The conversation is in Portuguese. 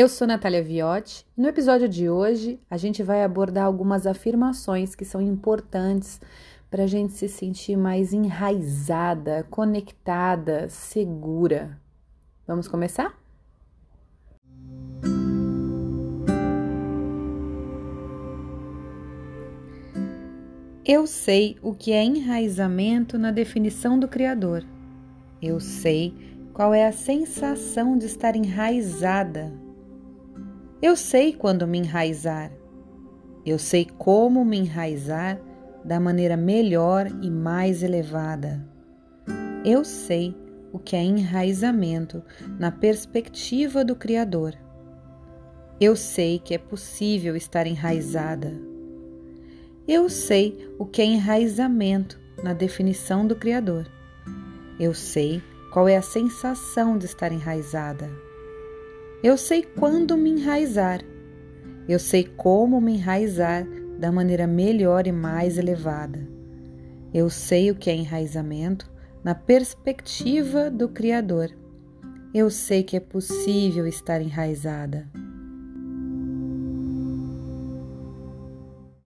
Eu sou Natália Viotti e no episódio de hoje a gente vai abordar algumas afirmações que são importantes para a gente se sentir mais enraizada, conectada, segura. Vamos começar? Eu sei o que é enraizamento na definição do Criador. Eu sei qual é a sensação de estar enraizada eu sei quando me enraizar. Eu sei como me enraizar da maneira melhor e mais elevada. Eu sei o que é enraizamento na perspectiva do Criador. Eu sei que é possível estar enraizada. Eu sei o que é enraizamento na definição do Criador. Eu sei qual é a sensação de estar enraizada. Eu sei quando me enraizar. Eu sei como me enraizar da maneira melhor e mais elevada. Eu sei o que é enraizamento na perspectiva do Criador. Eu sei que é possível estar enraizada.